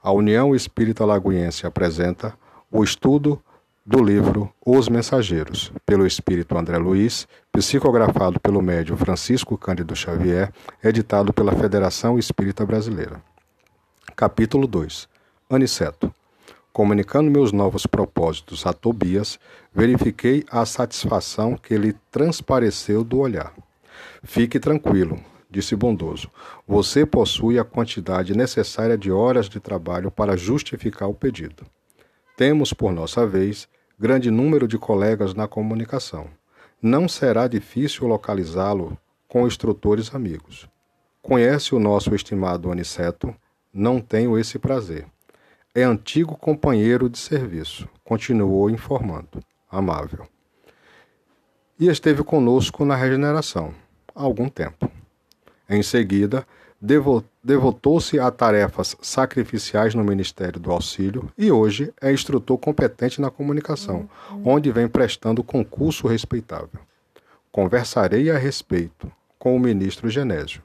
A União Espírita Lagoiense apresenta o estudo do livro Os Mensageiros, pelo espírito André Luiz, psicografado pelo médium Francisco Cândido Xavier, editado pela Federação Espírita Brasileira. Capítulo 2 Aniceto. Comunicando meus novos propósitos a Tobias, verifiquei a satisfação que lhe transpareceu do olhar. Fique tranquilo, disse bondoso. Você possui a quantidade necessária de horas de trabalho para justificar o pedido. Temos, por nossa vez, grande número de colegas na comunicação. Não será difícil localizá-lo com instrutores amigos. Conhece o nosso estimado Aniceto? Não tenho esse prazer. É antigo companheiro de serviço, continuou informando, amável. E esteve conosco na regeneração, há algum tempo. Em seguida, devotou-se a tarefas sacrificiais no Ministério do Auxílio e hoje é instrutor competente na comunicação, onde vem prestando concurso respeitável. Conversarei a respeito com o ministro Genésio.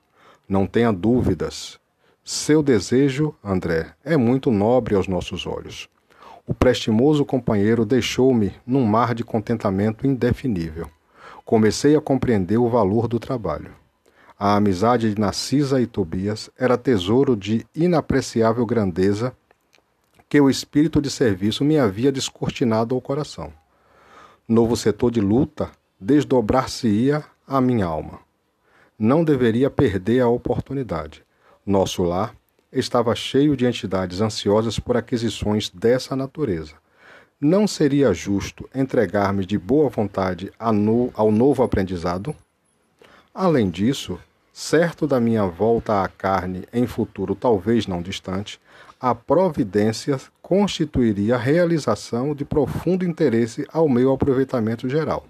Não tenha dúvidas. Seu desejo, André, é muito nobre aos nossos olhos. O prestimoso companheiro deixou-me num mar de contentamento indefinível. Comecei a compreender o valor do trabalho. A amizade de Narcisa e Tobias era tesouro de inapreciável grandeza que o espírito de serviço me havia descortinado ao coração. Novo setor de luta desdobrar-se-ia a minha alma. Não deveria perder a oportunidade. Nosso lar estava cheio de entidades ansiosas por aquisições dessa natureza. Não seria justo entregar-me de boa vontade ao novo aprendizado? Além disso, certo da minha volta à carne em futuro talvez não distante, a providência constituiria a realização de profundo interesse ao meu aproveitamento geral.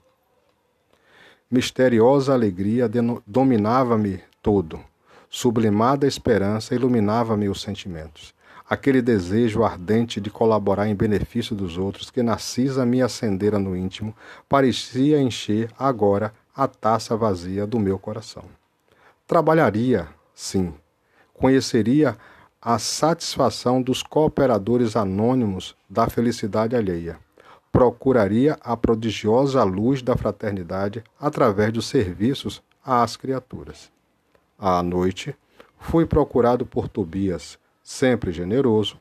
Misteriosa alegria dominava-me todo, sublimada esperança iluminava-me os sentimentos. Aquele desejo ardente de colaborar em benefício dos outros que Narcisa me acendera no íntimo parecia encher agora a taça vazia do meu coração. Trabalharia, sim, conheceria a satisfação dos cooperadores anônimos da felicidade alheia. Procuraria a prodigiosa luz da fraternidade através dos serviços às criaturas. À noite, fui procurado por Tobias, sempre generoso,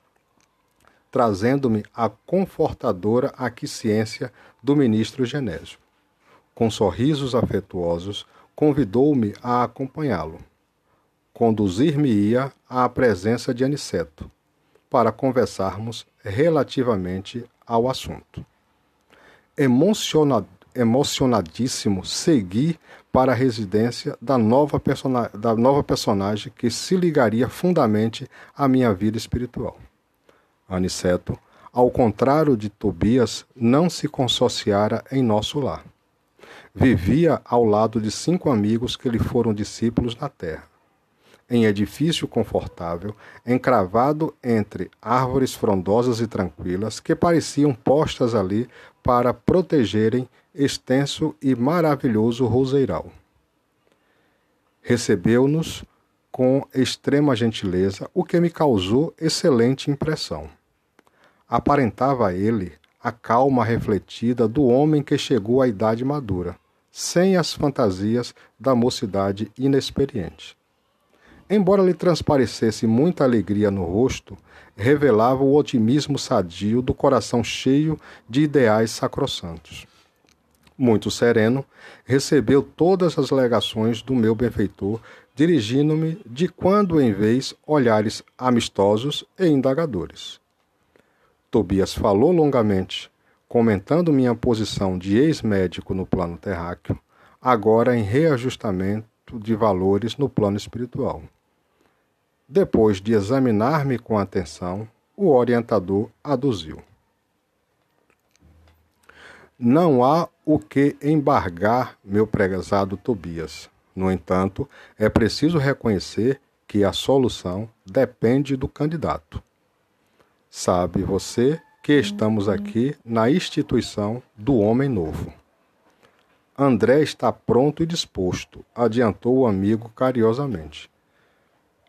trazendo-me a confortadora aquiescência do ministro Genésio. Com sorrisos afetuosos, convidou-me a acompanhá-lo. Conduzir-me-ia à presença de Aniceto, para conversarmos relativamente ao assunto. Emocionado, emocionadíssimo, segui para a residência da nova, da nova personagem que se ligaria fundamente à minha vida espiritual. Aniceto, ao contrário de Tobias, não se consociara em nosso lar vivia ao lado de cinco amigos que lhe foram discípulos na terra. Em edifício confortável, encravado entre árvores frondosas e tranquilas que pareciam postas ali para protegerem extenso e maravilhoso roseiral. Recebeu-nos com extrema gentileza, o que me causou excelente impressão. Aparentava ele a calma refletida do homem que chegou à idade madura, sem as fantasias da mocidade inexperiente. Embora lhe transparecesse muita alegria no rosto, revelava o otimismo sadio do coração cheio de ideais sacrossantos. Muito sereno, recebeu todas as legações do meu benfeitor, dirigindo-me de quando em vez olhares amistosos e indagadores. Tobias falou longamente, comentando minha posição de ex-médico no plano terráqueo, agora em reajustamento de valores no plano espiritual. Depois de examinar-me com atenção, o orientador aduziu. Não há o que embargar, meu prezado Tobias. No entanto, é preciso reconhecer que a solução depende do candidato. Sabe você que estamos aqui na instituição do homem novo. André está pronto e disposto, adiantou o amigo carinhosamente.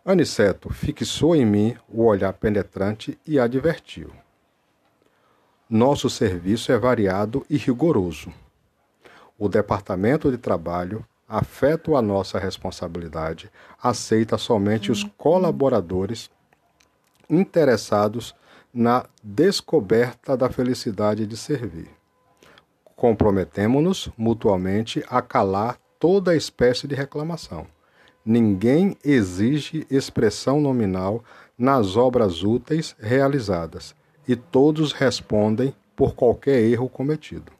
Aniceto fixou em mim o olhar penetrante e advertiu. Nosso serviço é variado e rigoroso. O Departamento de Trabalho, afeto a nossa responsabilidade, aceita somente os colaboradores interessados na descoberta da felicidade de servir. Comprometemo-nos mutuamente a calar toda espécie de reclamação. Ninguém exige expressão nominal nas obras úteis realizadas e todos respondem por qualquer erro cometido.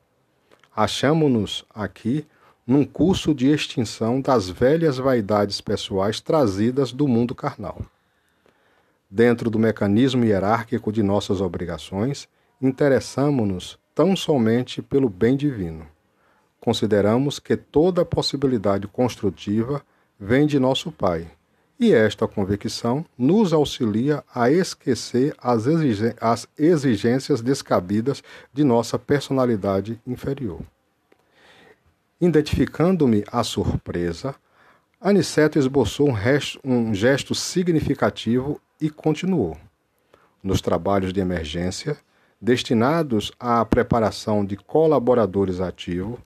Achamos-nos aqui num curso de extinção das velhas vaidades pessoais trazidas do mundo carnal. Dentro do mecanismo hierárquico de nossas obrigações, interessamo-nos tão somente pelo bem divino. Consideramos que toda possibilidade construtiva vem de nosso Pai, e esta convicção nos auxilia a esquecer as, exigências descabidas de nossa personalidade inferior. Identificando-me à surpresa, Aniceto esboçou um gesto significativo e continuou. Nos trabalhos de emergência, destinados à preparação de colaboradores ativos,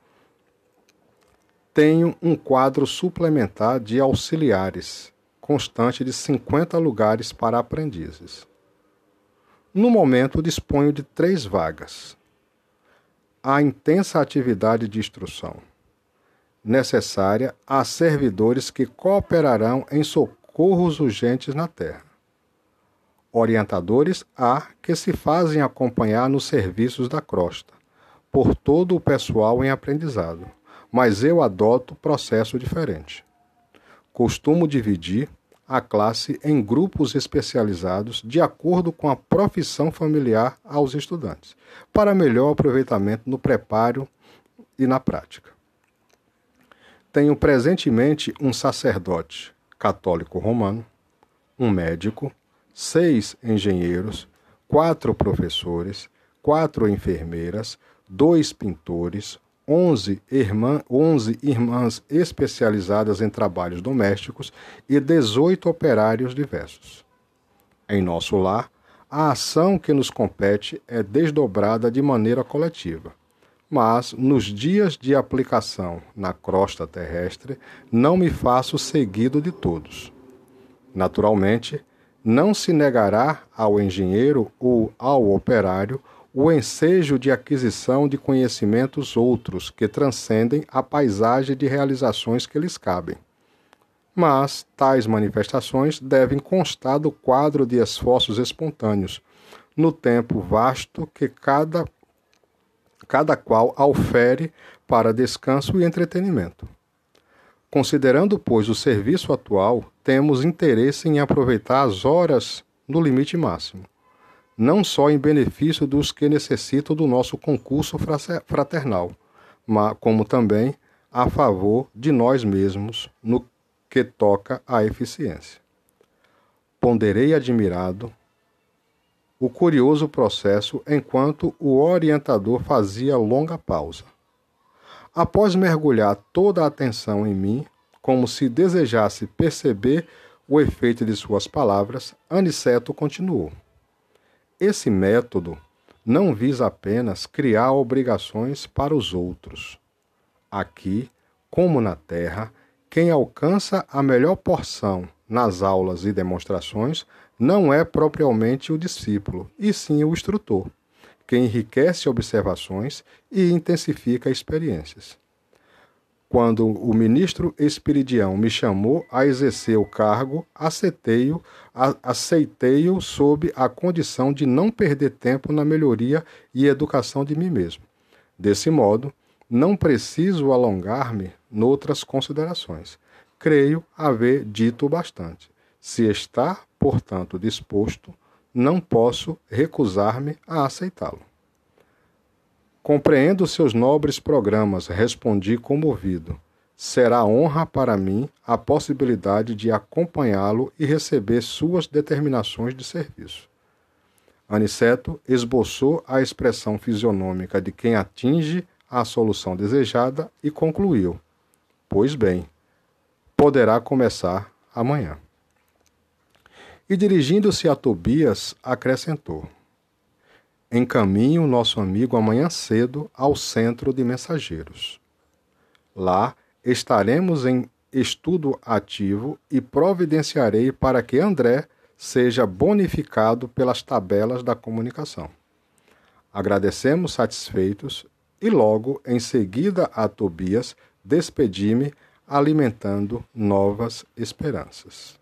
tenho um quadro suplementar de auxiliares, constante de 50 lugares para aprendizes. No momento, disponho de três vagas. A intensa atividade de instrução necessária a servidores que cooperarão em socorros urgentes na Terra. Orientadores há que se fazem acompanhar nos serviços da crosta, por todo o pessoal em aprendizado, mas eu adoto processo diferente. Costumo dividir a classe em grupos especializados de acordo com a profissão familiar aos estudantes, para melhor aproveitamento no preparo e na prática. Tenho presentemente um sacerdote católico romano, um médico, seis engenheiros, quatro professores, quatro enfermeiras, dois pintores, onze, irmã, onze irmãs especializadas em trabalhos domésticos e dezoito operários diversos. Em nosso lar, a ação que nos compete é desdobrada de maneira coletiva mas nos dias de aplicação na crosta terrestre não me faço seguido de todos. Naturalmente, não se negará ao engenheiro ou ao operário o ensejo de aquisição de conhecimentos outros que transcendem a paisagem de realizações que lhes cabem. Mas tais manifestações devem constar do quadro de esforços espontâneos, no tempo vasto que cada cada qual aufere para descanso e entretenimento. Considerando, pois, o serviço atual, temos interesse em aproveitar as horas no limite máximo, não só em benefício dos que necessitam do nosso concurso fraternal, mas como também a favor de nós mesmos no que toca à eficiência. Ponderei admirado o curioso processo enquanto o orientador fazia longa pausa. Após mergulhar toda a atenção em mim, como se desejasse perceber o efeito de suas palavras, Aniceto continuou. Esse método não visa apenas criar obrigações para os outros. Aqui, como na Terra, quem alcança a melhor porção nas aulas e demonstrações não é propriamente o discípulo, e sim o instrutor, que enriquece observações e intensifica experiências. Quando o ministro Espiridião me chamou a exercer o cargo, aceitei-o aceitei sob a condição de não perder tempo na melhoria e educação de mim mesmo. Desse modo, não preciso alongar-me noutras considerações. Creio haver dito bastante. Se está, portanto, disposto, não posso recusar-me a aceitá-lo. Compreendo seus nobres programas, respondi comovido. Será honra para mim a possibilidade de acompanhá-lo e receber suas determinações de serviço. Aniceto esboçou a expressão fisionômica de quem atinge a solução desejada e concluiu: Pois bem, poderá começar amanhã. E dirigindo-se a Tobias, acrescentou: Encaminho nosso amigo amanhã cedo ao centro de mensageiros. Lá estaremos em estudo ativo e providenciarei para que André seja bonificado pelas tabelas da comunicação. Agradecemos satisfeitos e logo em seguida a Tobias despedi-me alimentando novas esperanças.